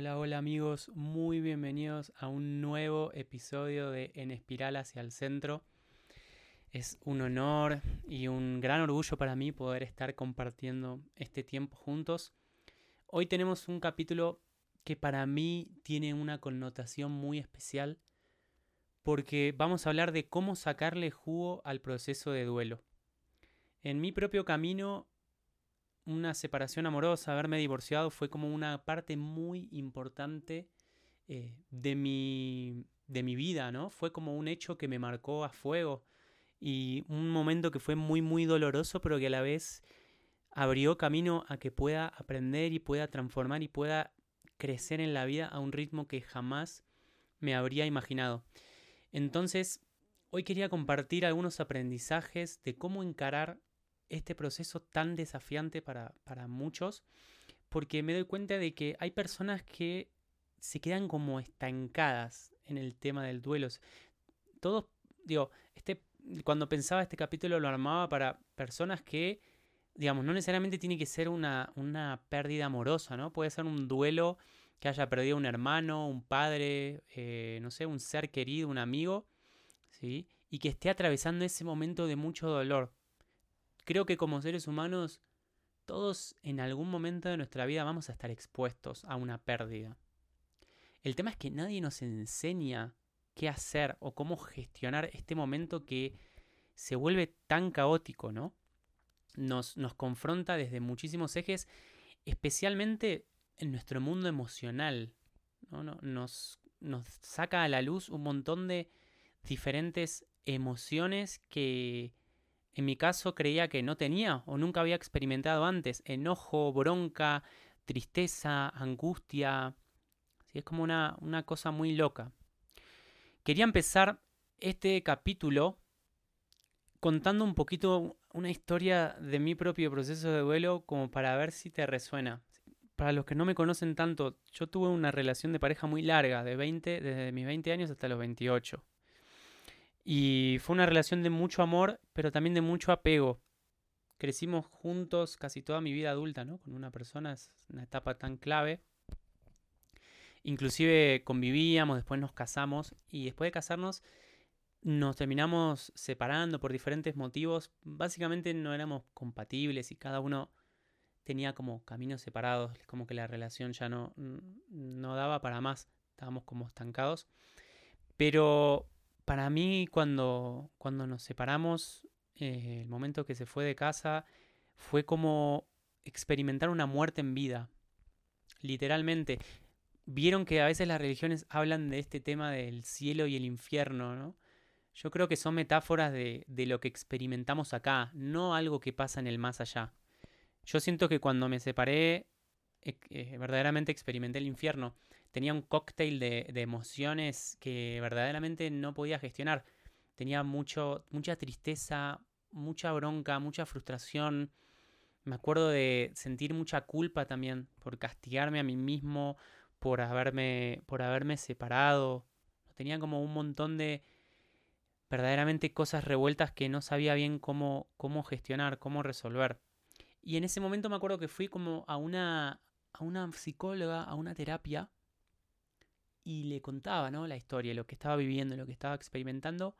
Hola, hola amigos, muy bienvenidos a un nuevo episodio de En Espiral hacia el Centro. Es un honor y un gran orgullo para mí poder estar compartiendo este tiempo juntos. Hoy tenemos un capítulo que para mí tiene una connotación muy especial porque vamos a hablar de cómo sacarle jugo al proceso de duelo. En mi propio camino una separación amorosa, haberme divorciado, fue como una parte muy importante eh, de, mi, de mi vida, ¿no? Fue como un hecho que me marcó a fuego y un momento que fue muy, muy doloroso, pero que a la vez abrió camino a que pueda aprender y pueda transformar y pueda crecer en la vida a un ritmo que jamás me habría imaginado. Entonces, hoy quería compartir algunos aprendizajes de cómo encarar este proceso tan desafiante para, muchos, porque me doy cuenta de que hay personas que se quedan como estancadas en el tema del duelo. Todos, digo, este, cuando pensaba este capítulo lo armaba para personas que, digamos, no necesariamente tiene que ser una, una pérdida amorosa, ¿no? Puede ser un duelo que haya perdido un hermano, un padre, eh, no sé, un ser querido, un amigo, ¿sí? Y que esté atravesando ese momento de mucho dolor. Creo que como seres humanos, todos en algún momento de nuestra vida vamos a estar expuestos a una pérdida. El tema es que nadie nos enseña qué hacer o cómo gestionar este momento que se vuelve tan caótico, ¿no? Nos, nos confronta desde muchísimos ejes, especialmente en nuestro mundo emocional. ¿no? Nos, nos saca a la luz un montón de diferentes emociones que en mi caso creía que no tenía o nunca había experimentado antes. Enojo, bronca, tristeza, angustia. es como una, una cosa muy loca. Quería empezar este capítulo contando un poquito una historia de mi propio proceso de duelo como para ver si te resuena. Para los que no me conocen tanto, yo tuve una relación de pareja muy larga, de 20, desde mis 20 años hasta los 28. Y fue una relación de mucho amor, pero también de mucho apego. Crecimos juntos casi toda mi vida adulta, ¿no? Con una persona, es una etapa tan clave. Inclusive convivíamos, después nos casamos y después de casarnos nos terminamos separando por diferentes motivos. Básicamente no éramos compatibles y cada uno tenía como caminos separados, como que la relación ya no, no daba para más, estábamos como estancados. Pero para mí cuando, cuando nos separamos, eh, el momento que se fue de casa, fue como experimentar una muerte en vida. Literalmente. Vieron que a veces las religiones hablan de este tema del cielo y el infierno, ¿no? Yo creo que son metáforas de, de lo que experimentamos acá, no algo que pasa en el más allá. Yo siento que cuando me separé, eh, verdaderamente experimenté el infierno tenía un cóctel de, emociones que verdaderamente no podía gestionar. Tenía mucho, mucha tristeza, mucha bronca, mucha frustración. Me acuerdo de sentir mucha culpa también por castigarme a mí mismo, por haberme, por haberme separado. Tenía como un montón de verdaderamente cosas revueltas que no sabía bien cómo, cómo gestionar, cómo resolver. Y en ese momento me acuerdo que fui como a una, a una psicóloga, a una terapia, y le contaba, ¿no? La historia, lo que estaba viviendo, lo que estaba experimentando.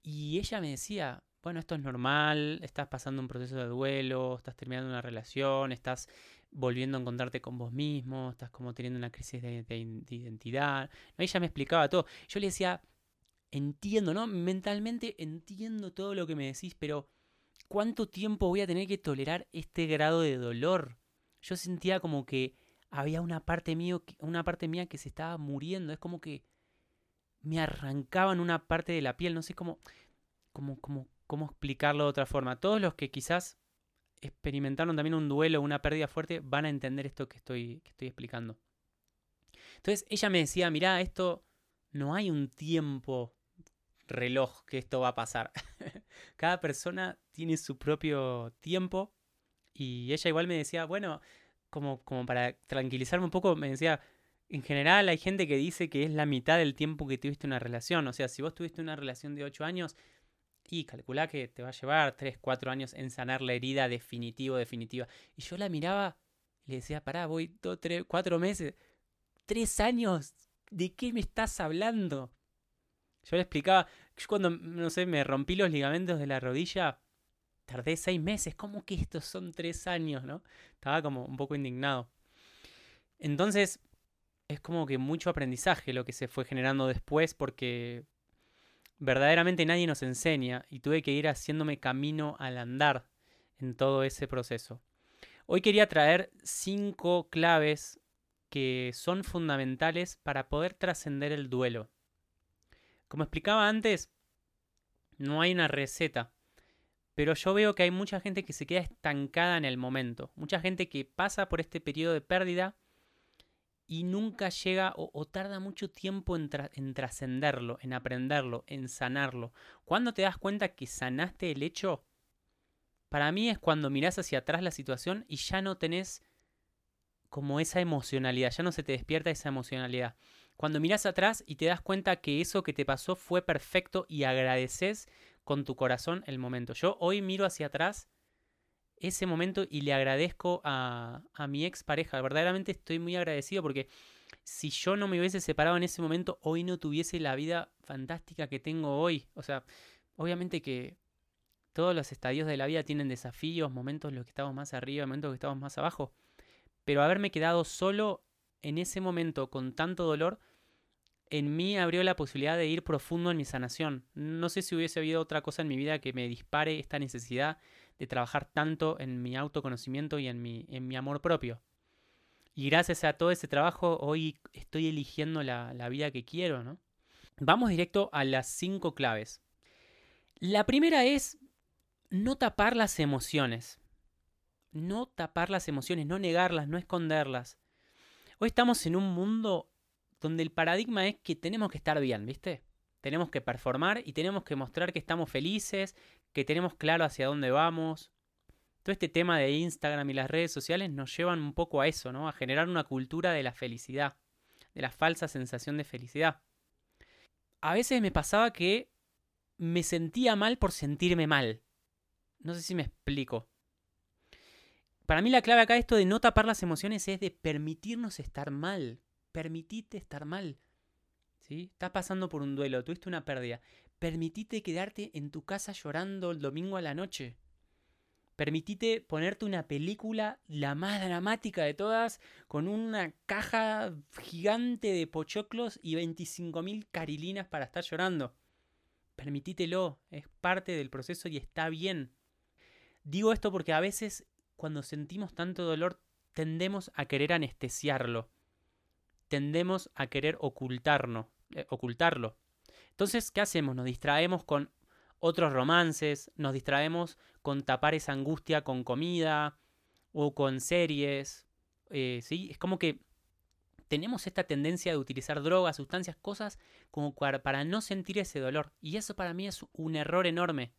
Y ella me decía, bueno, esto es normal, estás pasando un proceso de duelo, estás terminando una relación, estás volviendo a encontrarte con vos mismo, estás como teniendo una crisis de, identidad. Ella me explicaba todo. Yo le decía, entiendo, ¿no? Mentalmente entiendo todo lo que me decís, pero ¿cuánto tiempo voy a tener que tolerar este grado de dolor? Yo sentía como que había una parte, mío, una parte mía que se estaba muriendo. Es como que me arrancaban una parte de la piel. No sé cómo, cómo, cómo, cómo explicarlo de otra forma. Todos los que quizás experimentaron también un duelo, una pérdida fuerte, van a entender esto que estoy, que estoy explicando. Entonces ella me decía, mirá, esto no hay un tiempo reloj que esto va a pasar. Cada persona tiene su propio tiempo y ella igual me decía, bueno, como, como para tranquilizarme un poco, me decía, en general hay gente que dice que es la mitad del tiempo que tuviste una relación. O sea, si vos tuviste una relación de 8 años, y calculá que te va a llevar 3, 4 años en sanar la herida definitivo, definitiva. Y yo la miraba Y le decía, pará, voy dos, tres, cuatro meses. ¿Tres años? ¿De qué me estás hablando? Yo le explicaba, yo cuando, no sé, me rompí los ligamentos de la rodilla, tardé seis meses. ¿Cómo que estos son tres años, no? Estaba como un poco indignado. Entonces, es como que mucho aprendizaje lo que se fue generando después porque verdaderamente nadie nos enseña y tuve que ir haciéndome camino al andar en todo ese proceso. Hoy quería traer cinco claves que son fundamentales para poder trascender el duelo. Como explicaba antes, no hay una receta, pero yo veo que hay mucha gente que se queda estancada en el momento, mucha gente que pasa por este periodo de pérdida y nunca llega o, tarda mucho tiempo en, en trascenderlo, en aprenderlo, en sanarlo. ¿Cuándo te das cuenta que sanaste el hecho? Para mí es cuando mirás hacia atrás la situación y ya no tenés como esa emocionalidad, ya no se te despierta esa emocionalidad. Cuando mirás atrás y te das cuenta que eso que te pasó fue perfecto y agradeces con tu corazón el momento. Yo hoy miro hacia atrás ese momento y le agradezco a, a mi ex pareja. Verdaderamente estoy muy agradecido porque si yo no me hubiese separado en ese momento, hoy no tuviese la vida fantástica que tengo hoy. O sea, obviamente que todos los estadios de la vida tienen desafíos, momentos en los que estamos más arriba, momentos en los que estamos más abajo. Pero haberme quedado solo en ese momento con tanto dolor, en mí abrió la posibilidad de ir profundo en mi sanación. No sé si hubiese habido otra cosa en mi vida que me dispare esta necesidad de trabajar tanto en mi autoconocimiento y en mi, en mi amor propio. Y gracias a todo ese trabajo, hoy estoy eligiendo la, la vida que quiero, ¿no? Vamos directo a las cinco claves. La primera es no tapar las emociones. No tapar las emociones, no negarlas, no esconderlas. Hoy estamos en un mundo donde el paradigma es que tenemos que estar bien, ¿viste? Tenemos que performar y tenemos que mostrar que estamos felices, que tenemos claro hacia dónde vamos. Todo este tema de Instagram y las redes sociales nos llevan un poco a eso, ¿no? A generar una cultura de la felicidad, de la falsa sensación de felicidad. A veces me pasaba que me sentía mal por sentirme mal. No sé si me explico. Para mí la clave acá de esto de no tapar las emociones es de permitirnos estar mal. Permitite estar mal. ¿Sí? Estás pasando por un duelo, tuviste una pérdida. Permitite quedarte en tu casa llorando el domingo a la noche. Permitite ponerte una película, la más dramática de todas, con una caja gigante de pochoclos y 25.000 carilinas para estar llorando. Permitítelo, es parte del proceso y está bien. Digo esto porque a veces cuando sentimos tanto dolor tendemos a querer anestesiarlo. Tendemos a querer ocultarlo, eh, ocultarlo. Entonces, ¿qué hacemos? Nos distraemos con otros romances, nos distraemos con tapar esa angustia con comida o con series. Eh, ¿sí? Es como que tenemos esta tendencia de utilizar drogas, sustancias, cosas como para no sentir ese dolor. Y eso para mí es un error enorme.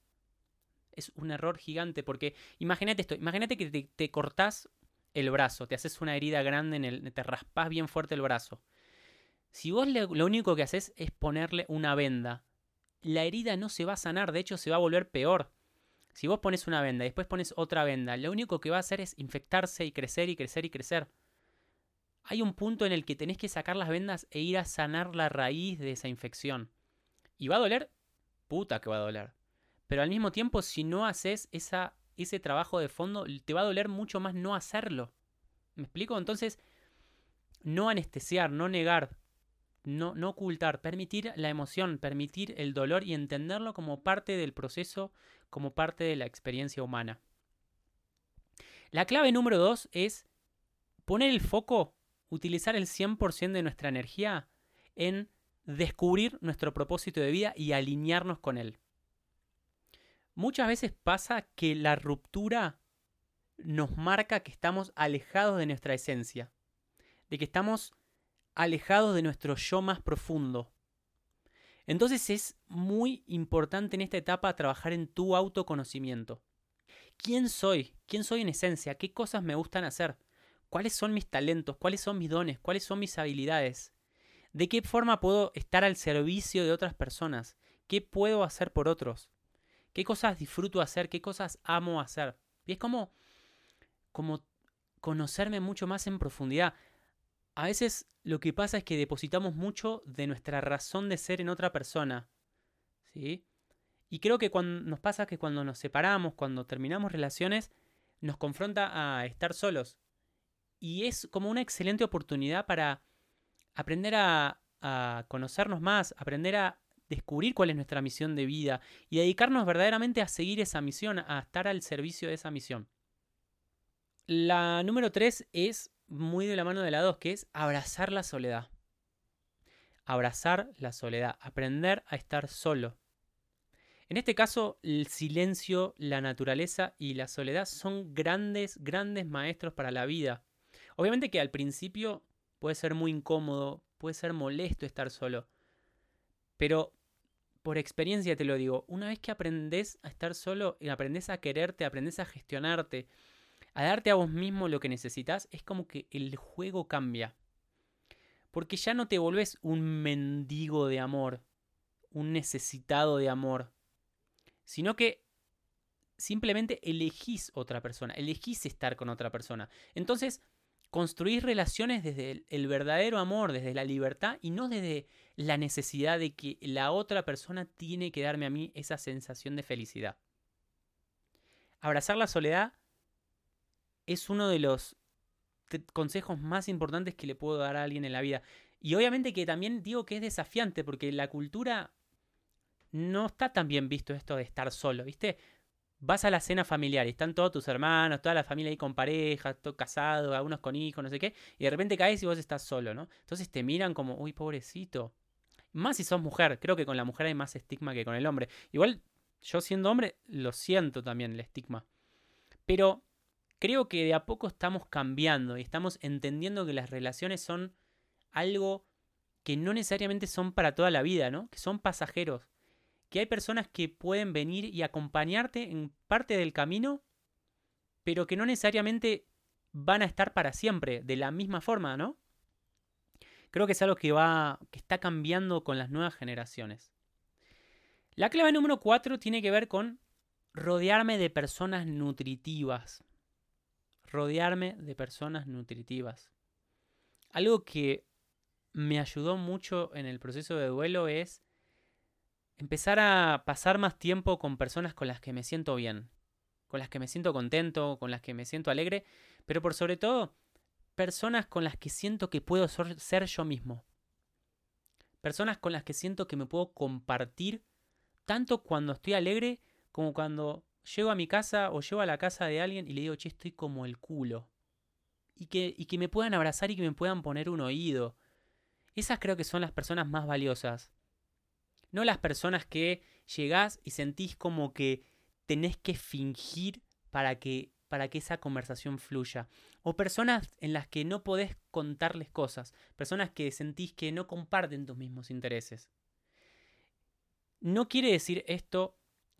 Es un error gigante porque imagínate esto, imagínate que te, te cortás el brazo, te haces una herida grande en el, te raspas bien fuerte el brazo. Si vos lo único que haces es ponerle una venda, la herida no se va a sanar, de hecho se va a volver peor. Si vos pones una venda y después pones otra venda, lo único que va a hacer es infectarse y crecer y crecer y crecer. Hay un punto en el que tenés que sacar las vendas e ir a sanar la raíz de esa infección. ¿Y va a doler? Puta que va a doler. Pero al mismo tiempo, si no haces esa, ese trabajo de fondo, te va a doler mucho más no hacerlo. ¿Me explico? Entonces, no anestesiar, no negar, no, no ocultar, permitir la emoción, permitir el dolor y entenderlo como parte del proceso, como parte de la experiencia humana. La clave número dos es poner el foco, utilizar el 100% de nuestra energía en descubrir nuestro propósito de vida y alinearnos con él. Muchas veces pasa que la ruptura nos marca que estamos alejados de nuestra esencia, de que estamos alejados de nuestro yo más profundo. Entonces es muy importante en esta etapa trabajar en tu autoconocimiento. ¿Quién soy? ¿Quién soy en esencia? ¿Qué cosas me gustan hacer? ¿Cuáles son mis talentos? ¿Cuáles son mis dones? ¿Cuáles son mis habilidades? ¿De qué forma puedo estar al servicio de otras personas? ¿Qué puedo hacer por otros? ¿Qué cosas disfruto hacer? ¿Qué cosas amo hacer? Y es como, como conocerme mucho más en profundidad. A veces lo que pasa es que depositamos mucho de nuestra razón de ser en otra persona. ¿Sí? Y creo que cuando nos pasa que cuando nos separamos, cuando terminamos relaciones, nos confronta a estar solos. Y es como una excelente oportunidad para aprender a, a conocernos más, aprender a descubrir cuál es nuestra misión de vida y dedicarnos verdaderamente a seguir esa misión, a estar al servicio de esa misión. La número tres es muy de la mano de la dos, que es abrazar la soledad. Abrazar la soledad, aprender a estar solo. En este caso, el silencio, la naturaleza y la soledad son grandes, grandes maestros para la vida. Obviamente que al principio puede ser muy incómodo, puede ser molesto estar solo, pero por experiencia te lo digo, una vez que aprendes a estar solo aprendes a quererte, aprendes a gestionarte, a darte a vos mismo lo que necesitas, es como que el juego cambia. Porque ya no te volvés un mendigo de amor, un necesitado de amor, sino que simplemente elegís otra persona, elegís estar con otra persona. Entonces, construís relaciones desde el, verdadero amor, desde la libertad y no desde la necesidad de que la otra persona tiene que darme a mí esa sensación de felicidad. Abrazar la soledad es uno de los consejos más importantes que le puedo dar a alguien en la vida. Y obviamente que también digo que es desafiante porque la cultura no está tan bien visto esto de estar solo, ¿viste? Vas a la cena familiar y están todos tus hermanos, toda la familia ahí con pareja, todo casado, algunos con hijos, no sé qué, y de repente caes y vos estás solo, ¿no? Entonces te miran como, uy, pobrecito. Más si sos mujer, creo que con la mujer hay más estigma que con el hombre. Igual, yo siendo hombre, lo siento también el estigma. Pero creo que de a poco estamos cambiando y estamos entendiendo que las relaciones son algo que no necesariamente son para toda la vida, ¿no? Que son pasajeros que hay personas que pueden venir y acompañarte en parte del camino, pero que no necesariamente van a estar para siempre, de la misma forma, ¿no? Creo que es algo que va. que está cambiando con las nuevas generaciones. La clave número 4 tiene que ver con rodearme de personas nutritivas. Rodearme de personas nutritivas. Algo que me ayudó mucho en el proceso de duelo es empezar a pasar más tiempo con personas con las que me siento bien, con las que me siento contento, con las que me siento alegre, pero por sobre todo, personas con las que siento que puedo ser yo mismo. Personas con las que siento que me puedo compartir tanto cuando estoy alegre como cuando llego a mi casa o llego a la casa de alguien y le digo, che, estoy como el culo. Y que, y que me puedan abrazar y que me puedan poner un oído. Esas creo que son las personas más valiosas. No las personas que llegás y sentís como que tenés que fingir para que, para que esa conversación fluya. O personas en las que no podés contarles cosas. Personas que sentís que no comparten tus mismos intereses. No quiere decir esto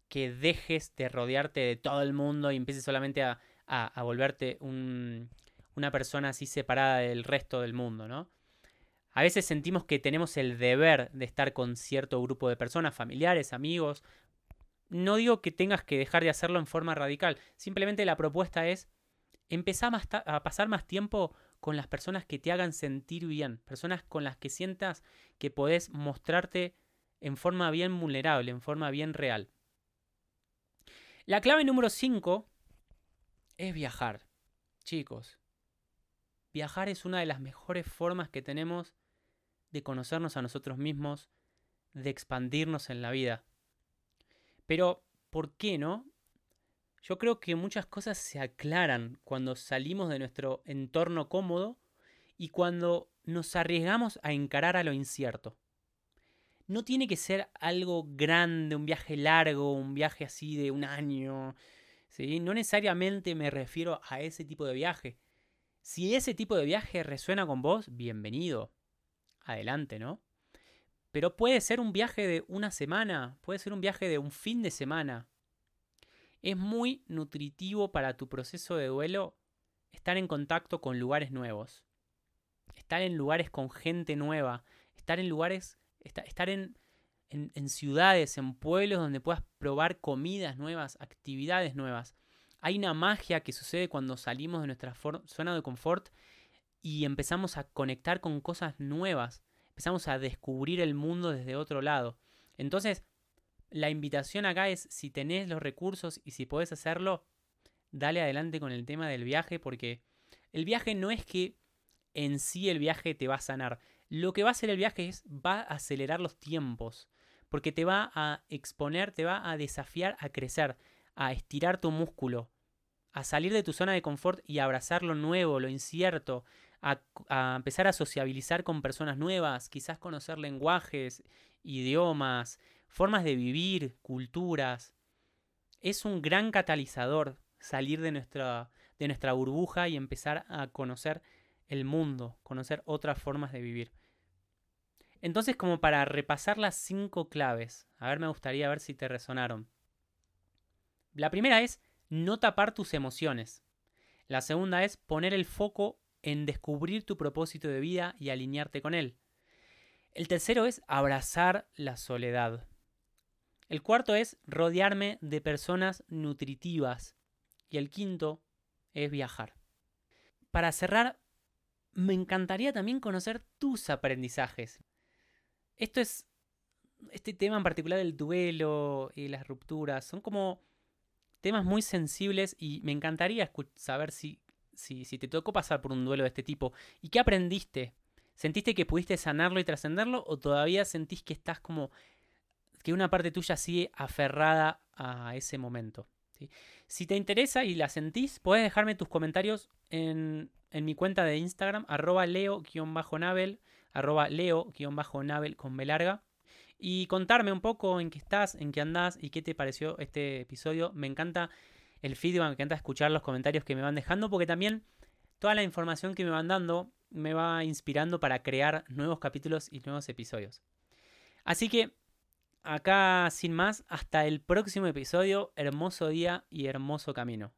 que dejes de rodearte de todo el mundo y empieces solamente a, a, volverte una persona así separada del resto del mundo, ¿no? A veces sentimos que tenemos el deber de estar con cierto grupo de personas, familiares, amigos. No digo que tengas que dejar de hacerlo en forma radical, simplemente la propuesta es empezar a pasar más tiempo con las personas que te hagan sentir bien, personas con las que sientas que podés mostrarte en forma bien vulnerable, en forma bien real. La clave número 5 es viajar. Chicos, viajar es una de las mejores formas que tenemos de conocernos a nosotros mismos, de expandirnos en la vida. Pero, ¿por qué no? Yo creo que muchas cosas se aclaran cuando salimos de nuestro entorno cómodo y cuando nos arriesgamos a encarar a lo incierto. No tiene que ser algo grande, un viaje largo, un viaje así de un año. ¿sí? No necesariamente me refiero a ese tipo de viaje. Si ese tipo de viaje resuena con vos, bienvenido adelante, ¿no? Pero puede ser un viaje de una semana, puede ser un viaje de un fin de semana. Es muy nutritivo para tu proceso de duelo estar en contacto con lugares nuevos, estar en lugares con gente nueva, estar en lugares, estar en, en, ciudades, en pueblos donde puedas probar comidas nuevas, actividades nuevas. Hay una magia que sucede cuando salimos de nuestra zona de confort y empezamos a conectar con cosas nuevas. Empezamos a descubrir el mundo desde otro lado. Entonces, la invitación acá es, si tenés los recursos y si podés hacerlo, dale adelante con el tema del viaje porque el viaje no es que en sí el viaje te va a sanar. Lo que va a hacer el viaje es, va a acelerar los tiempos porque te va a exponer, te va a desafiar a crecer, a estirar tu músculo, a salir de tu zona de confort y abrazar lo nuevo, lo incierto, a, empezar a sociabilizar con personas nuevas, quizás conocer lenguajes, idiomas, formas de vivir, culturas. Es un gran catalizador salir de nuestra, de nuestra burbuja y empezar a conocer el mundo, conocer otras formas de vivir. Entonces, como para repasar las cinco claves, a ver, me gustaría ver si te resonaron. La primera es no tapar tus emociones. La segunda es poner el foco en descubrir tu propósito de vida y alinearte con él. El tercero es abrazar la soledad. El cuarto es rodearme de personas nutritivas. Y el quinto es viajar. Para cerrar, me encantaría también conocer tus aprendizajes. Esto es. Este tema en particular del duelo y las rupturas son como temas muy sensibles y me encantaría saber si, si, si te tocó pasar por un duelo de este tipo y qué aprendiste. ¿Sentiste que pudiste sanarlo y trascenderlo o todavía sentís que estás como que una parte tuya sigue aferrada a ese momento? Si te interesa y la sentís, puedes dejarme tus comentarios en, en mi cuenta de Instagram, arroba leo-nabel, arroba leo-nabel con B larga. Y contarme un poco en qué estás, en qué andás y qué te pareció este episodio. Me encanta el feedback, me encanta escuchar los comentarios que me van dejando porque también toda la información que me van dando me va inspirando para crear nuevos capítulos y nuevos episodios. Así que acá sin más, hasta el próximo episodio, hermoso día y hermoso camino.